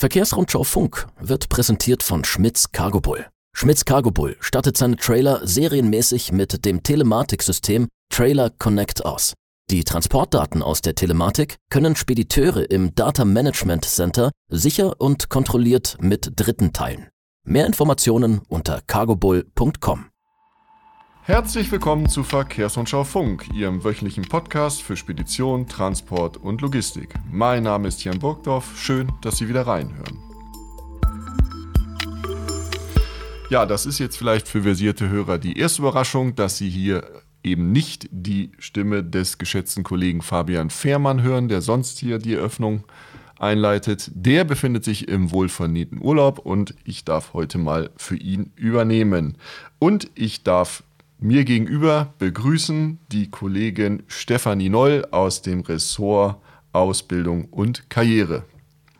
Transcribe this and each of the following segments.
Verkehrsrundschau Funk wird präsentiert von Schmitz Cargo Bull. Schmitz Cargo Bull stattet seine Trailer serienmäßig mit dem Telematiksystem Trailer Connect aus. Die Transportdaten aus der Telematik können Spediteure im Data Management Center sicher und kontrolliert mit Dritten teilen. Mehr Informationen unter cargobull.com. Herzlich willkommen zu Verkehrsrundschau Funk, Ihrem wöchentlichen Podcast für Spedition, Transport und Logistik. Mein Name ist Jan Burgdorf. Schön, dass Sie wieder reinhören. Ja, das ist jetzt vielleicht für versierte Hörer die erste Überraschung, dass Sie hier eben nicht die Stimme des geschätzten Kollegen Fabian Fehrmann hören, der sonst hier die Eröffnung einleitet. Der befindet sich im wohlverdienten Urlaub und ich darf heute mal für ihn übernehmen. Und ich darf mir gegenüber begrüßen die Kollegin Stefanie Noll aus dem Ressort Ausbildung und Karriere.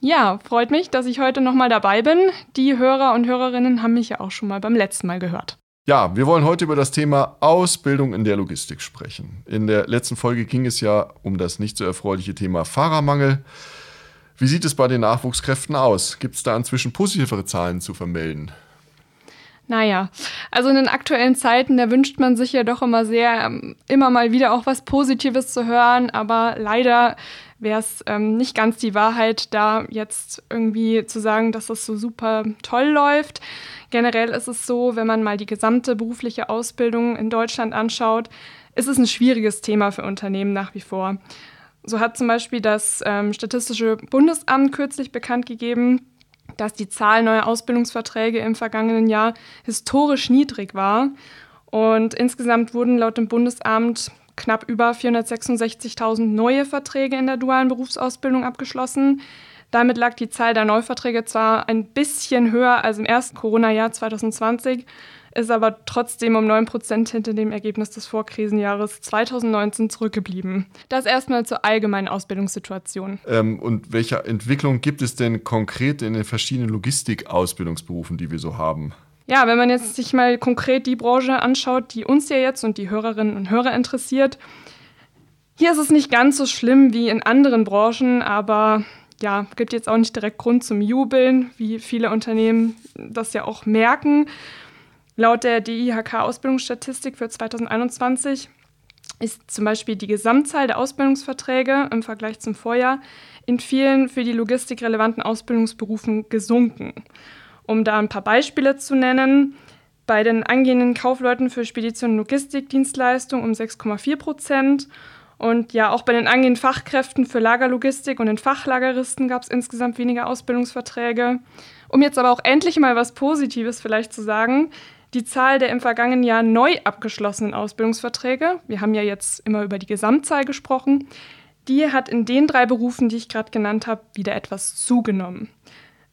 Ja, freut mich, dass ich heute nochmal dabei bin. Die Hörer und Hörerinnen haben mich ja auch schon mal beim letzten Mal gehört. Ja, wir wollen heute über das Thema Ausbildung in der Logistik sprechen. In der letzten Folge ging es ja um das nicht so erfreuliche Thema Fahrermangel. Wie sieht es bei den Nachwuchskräften aus? Gibt es da inzwischen positivere Zahlen zu vermelden? Naja, also in den aktuellen Zeiten, da wünscht man sich ja doch immer sehr, ähm, immer mal wieder auch was Positives zu hören, aber leider wäre es ähm, nicht ganz die Wahrheit, da jetzt irgendwie zu sagen, dass das so super toll läuft. Generell ist es so, wenn man mal die gesamte berufliche Ausbildung in Deutschland anschaut, ist es ein schwieriges Thema für Unternehmen nach wie vor. So hat zum Beispiel das ähm, Statistische Bundesamt kürzlich bekannt gegeben, dass die Zahl neuer Ausbildungsverträge im vergangenen Jahr historisch niedrig war. Und insgesamt wurden laut dem Bundesamt knapp über 466.000 neue Verträge in der dualen Berufsausbildung abgeschlossen. Damit lag die Zahl der Neuverträge zwar ein bisschen höher als im ersten Corona-Jahr 2020, ist aber trotzdem um 9 Prozent hinter dem Ergebnis des Vorkrisenjahres 2019 zurückgeblieben. Das erstmal zur allgemeinen Ausbildungssituation. Ähm, und welche Entwicklung gibt es denn konkret in den verschiedenen Logistik-Ausbildungsberufen, die wir so haben? Ja, wenn man jetzt sich mal konkret die Branche anschaut, die uns ja jetzt und die Hörerinnen und Hörer interessiert, hier ist es nicht ganz so schlimm wie in anderen Branchen, aber ja, gibt jetzt auch nicht direkt Grund zum Jubeln, wie viele Unternehmen das ja auch merken. Laut der DIHK-Ausbildungsstatistik für 2021 ist zum Beispiel die Gesamtzahl der Ausbildungsverträge im Vergleich zum Vorjahr in vielen für die Logistik relevanten Ausbildungsberufen gesunken. Um da ein paar Beispiele zu nennen, bei den angehenden Kaufleuten für Spedition und Logistikdienstleistung um 6,4 Prozent und ja, auch bei den angehenden Fachkräften für Lagerlogistik und den Fachlageristen gab es insgesamt weniger Ausbildungsverträge. Um jetzt aber auch endlich mal was Positives vielleicht zu sagen, die Zahl der im vergangenen Jahr neu abgeschlossenen Ausbildungsverträge, wir haben ja jetzt immer über die Gesamtzahl gesprochen, die hat in den drei Berufen, die ich gerade genannt habe, wieder etwas zugenommen.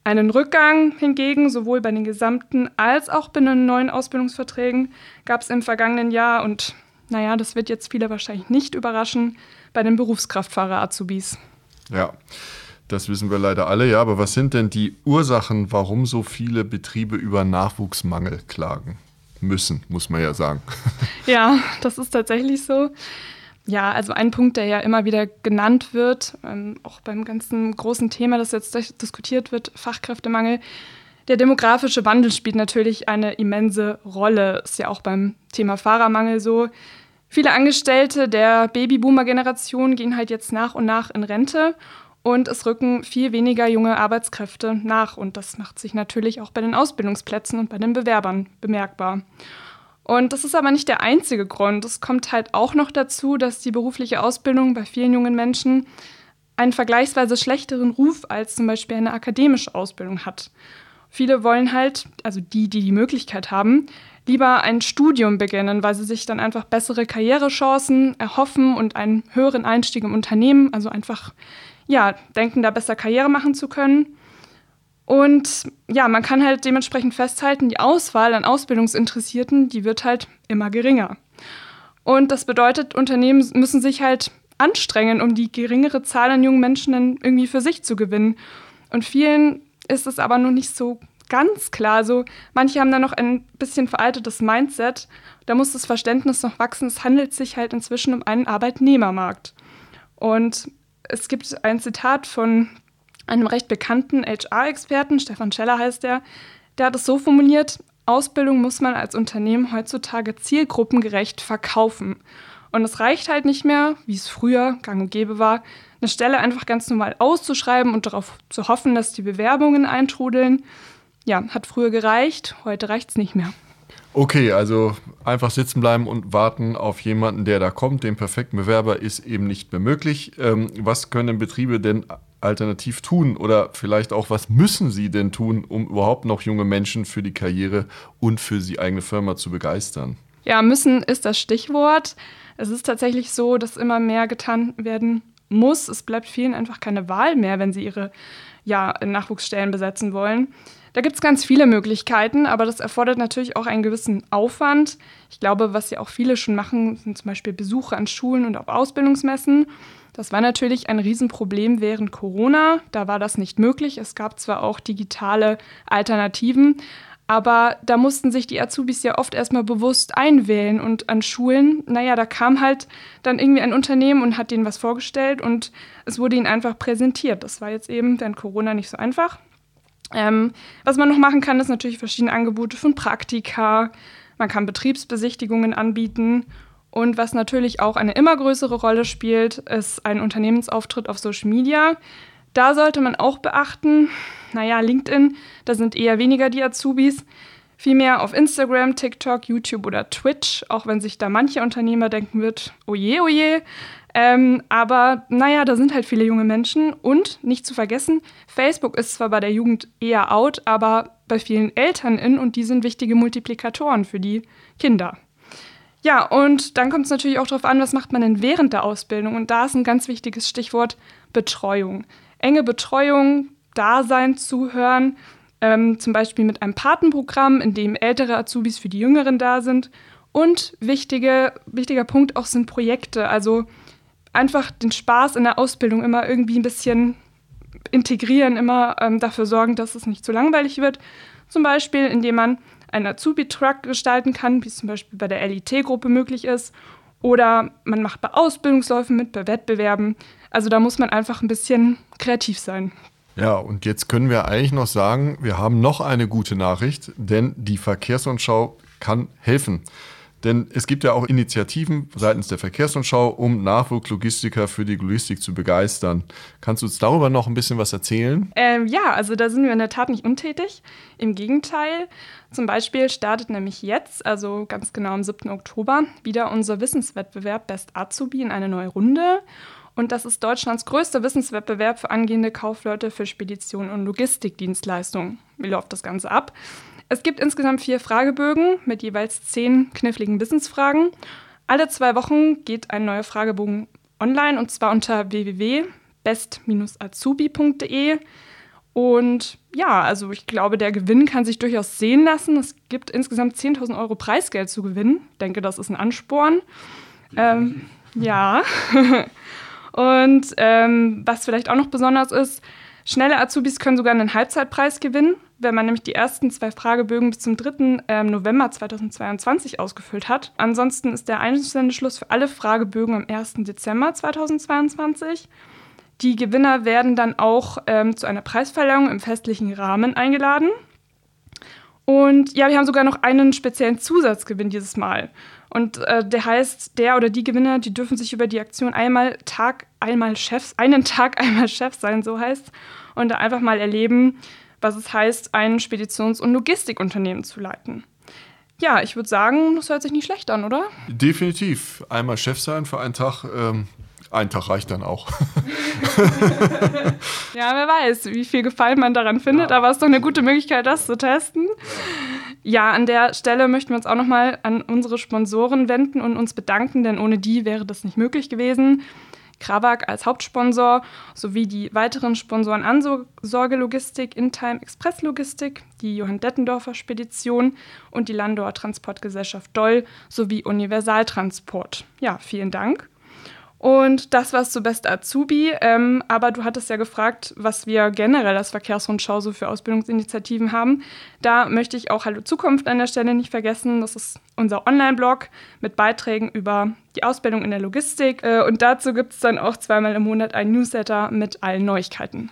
Einen Rückgang hingegen sowohl bei den gesamten als auch bei den neuen Ausbildungsverträgen gab es im vergangenen Jahr und naja, das wird jetzt viele wahrscheinlich nicht überraschen, bei den Berufskraftfahrer-Azubis. Ja, das wissen wir leider alle, ja. Aber was sind denn die Ursachen, warum so viele Betriebe über Nachwuchsmangel klagen müssen, muss man ja sagen. Ja, das ist tatsächlich so. Ja, also ein Punkt, der ja immer wieder genannt wird, ähm, auch beim ganzen großen Thema, das jetzt diskutiert wird, Fachkräftemangel, der demografische Wandel spielt natürlich eine immense Rolle. Ist ja auch beim Thema Fahrermangel so. Viele Angestellte der Babyboomer-Generation gehen halt jetzt nach und nach in Rente und es rücken viel weniger junge Arbeitskräfte nach. Und das macht sich natürlich auch bei den Ausbildungsplätzen und bei den Bewerbern bemerkbar. Und das ist aber nicht der einzige Grund. Es kommt halt auch noch dazu, dass die berufliche Ausbildung bei vielen jungen Menschen einen vergleichsweise schlechteren Ruf als zum Beispiel eine akademische Ausbildung hat. Viele wollen halt, also die, die die Möglichkeit haben, lieber ein Studium beginnen, weil sie sich dann einfach bessere Karrierechancen erhoffen und einen höheren Einstieg im Unternehmen, also einfach, ja, denken, da besser Karriere machen zu können. Und ja, man kann halt dementsprechend festhalten, die Auswahl an Ausbildungsinteressierten, die wird halt immer geringer. Und das bedeutet, Unternehmen müssen sich halt anstrengen, um die geringere Zahl an jungen Menschen dann irgendwie für sich zu gewinnen. Und vielen ist es aber noch nicht so ganz klar. So, manche haben da noch ein bisschen veraltetes Mindset. Da muss das Verständnis noch wachsen. Es handelt sich halt inzwischen um einen Arbeitnehmermarkt. Und es gibt ein Zitat von einem recht bekannten HR-Experten, Stefan Scheller heißt der, der hat es so formuliert, Ausbildung muss man als Unternehmen heutzutage zielgruppengerecht verkaufen. Und es reicht halt nicht mehr, wie es früher gang und gäbe war, eine Stelle einfach ganz normal auszuschreiben und darauf zu hoffen, dass die Bewerbungen eintrudeln. Ja, hat früher gereicht, heute reicht es nicht mehr. Okay, also einfach sitzen bleiben und warten auf jemanden, der da kommt. Den perfekten Bewerber ist eben nicht mehr möglich. Ähm, was können Betriebe denn alternativ tun? Oder vielleicht auch, was müssen sie denn tun, um überhaupt noch junge Menschen für die Karriere und für die eigene Firma zu begeistern? Ja, müssen ist das Stichwort. Es ist tatsächlich so, dass immer mehr getan werden muss. Es bleibt vielen einfach keine Wahl mehr, wenn sie ihre ja, Nachwuchsstellen besetzen wollen. Da gibt es ganz viele Möglichkeiten, aber das erfordert natürlich auch einen gewissen Aufwand. Ich glaube, was ja auch viele schon machen, sind zum Beispiel Besuche an Schulen und auf Ausbildungsmessen. Das war natürlich ein Riesenproblem während Corona. Da war das nicht möglich. Es gab zwar auch digitale Alternativen, aber da mussten sich die Azubis ja oft erstmal bewusst einwählen und an Schulen, naja, da kam halt dann irgendwie ein Unternehmen und hat denen was vorgestellt und es wurde ihnen einfach präsentiert. Das war jetzt eben während Corona nicht so einfach. Ähm, was man noch machen kann, ist natürlich verschiedene Angebote von Praktika. Man kann Betriebsbesichtigungen anbieten. Und was natürlich auch eine immer größere Rolle spielt, ist ein Unternehmensauftritt auf Social Media. Da sollte man auch beachten, naja, LinkedIn, da sind eher weniger die Azubis. Vielmehr auf Instagram, TikTok, YouTube oder Twitch, auch wenn sich da manche Unternehmer denken wird, oje, oje, ähm, aber naja, da sind halt viele junge Menschen und nicht zu vergessen, Facebook ist zwar bei der Jugend eher out, aber bei vielen Eltern in und die sind wichtige Multiplikatoren für die Kinder. Ja, und dann kommt es natürlich auch darauf an, was macht man denn während der Ausbildung? Und da ist ein ganz wichtiges Stichwort Betreuung. Enge Betreuung, Dasein, Zuhören, ähm, zum Beispiel mit einem Patenprogramm, in dem ältere Azubis für die Jüngeren da sind. Und wichtige, wichtiger Punkt auch sind Projekte, also einfach den Spaß in der Ausbildung immer irgendwie ein bisschen integrieren, immer ähm, dafür sorgen, dass es nicht zu langweilig wird. Zum Beispiel, indem man einen Azubi-Truck gestalten kann, wie es zum Beispiel bei der LIT-Gruppe möglich ist. Oder man macht bei Ausbildungsläufen mit, bei Wettbewerben. Also da muss man einfach ein bisschen kreativ sein. Ja, und jetzt können wir eigentlich noch sagen, wir haben noch eine gute Nachricht, denn die Verkehrsrundschau kann helfen. Denn es gibt ja auch Initiativen seitens der Verkehrsrundschau, um Nachwuchslogistiker für die Logistik zu begeistern. Kannst du uns darüber noch ein bisschen was erzählen? Ähm, ja, also da sind wir in der Tat nicht untätig. Im Gegenteil. Zum Beispiel startet nämlich jetzt, also ganz genau am 7. Oktober, wieder unser Wissenswettbewerb Best Azubi in eine neue Runde. Und das ist Deutschlands größter Wissenswettbewerb für angehende Kaufleute für Spedition und Logistikdienstleistungen. Wie läuft das Ganze ab? Es gibt insgesamt vier Fragebögen mit jeweils zehn kniffligen Wissensfragen. Alle zwei Wochen geht ein neuer Fragebogen online und zwar unter www.best-azubi.de. Und ja, also ich glaube, der Gewinn kann sich durchaus sehen lassen. Es gibt insgesamt 10.000 Euro Preisgeld zu gewinnen. Ich denke, das ist ein Ansporn. Ähm, ja. und ähm, was vielleicht auch noch besonders ist, schnelle Azubis können sogar einen Halbzeitpreis gewinnen wenn man nämlich die ersten zwei Fragebögen bis zum 3. Ähm, November 2022 ausgefüllt hat. Ansonsten ist der Einsendeschluss für alle Fragebögen am 1. Dezember 2022. Die Gewinner werden dann auch ähm, zu einer Preisverleihung im festlichen Rahmen eingeladen. Und ja, wir haben sogar noch einen speziellen Zusatzgewinn dieses Mal. Und äh, der heißt, der oder die Gewinner, die dürfen sich über die Aktion einmal Tag, einmal Chefs, einen Tag einmal Chef sein, so heißt, und da einfach mal erleben, was es heißt, ein Speditions- und Logistikunternehmen zu leiten. Ja, ich würde sagen, das hört sich nicht schlecht an, oder? Definitiv. Einmal Chef sein für einen Tag. Ähm, ein Tag reicht dann auch. ja, wer weiß, wie viel Gefallen man daran findet, ja. aber es ist doch eine gute Möglichkeit, das zu testen. Ja, an der Stelle möchten wir uns auch nochmal an unsere Sponsoren wenden und uns bedanken, denn ohne die wäre das nicht möglich gewesen. Krawak als Hauptsponsor sowie die weiteren Sponsoren Ansorge Logistik, InTime Express Logistik, die Johann Dettendorfer Spedition und die Landauer Transportgesellschaft Doll sowie Universaltransport. Ja, vielen Dank. Und das war's zu Best Azubi. Ähm, aber du hattest ja gefragt, was wir generell als Verkehrsrundschau so für Ausbildungsinitiativen haben. Da möchte ich auch Hallo Zukunft an der Stelle nicht vergessen. Das ist unser Online-Blog mit Beiträgen über die Ausbildung in der Logistik. Äh, und dazu gibt es dann auch zweimal im Monat ein Newsletter mit allen Neuigkeiten.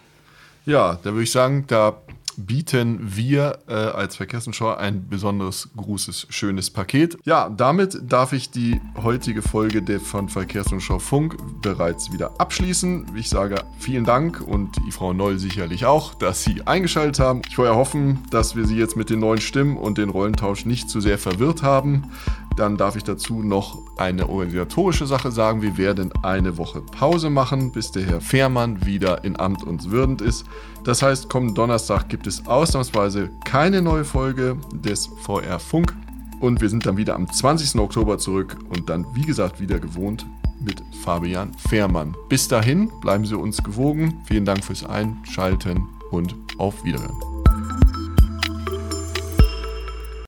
Ja, da würde ich sagen, da bieten wir äh, als Verkehrsschau ein besonderes, großes, schönes Paket. Ja, damit darf ich die heutige Folge der von Verkehrsschau Funk bereits wieder abschließen. Ich sage vielen Dank und die Frau Noll sicherlich auch, dass Sie eingeschaltet haben. Ich wollte hoffen, dass wir Sie jetzt mit den neuen Stimmen und den Rollentausch nicht zu sehr verwirrt haben. Dann darf ich dazu noch eine organisatorische Sache sagen. Wir werden eine Woche Pause machen, bis der Herr Fehrmann wieder in Amt und würdend ist. Das heißt, kommenden Donnerstag gibt es ausnahmsweise keine neue Folge des VR Funk. Und wir sind dann wieder am 20. Oktober zurück und dann, wie gesagt, wieder gewohnt mit Fabian Fehrmann. Bis dahin bleiben Sie uns gewogen. Vielen Dank fürs Einschalten und auf Wiederhören.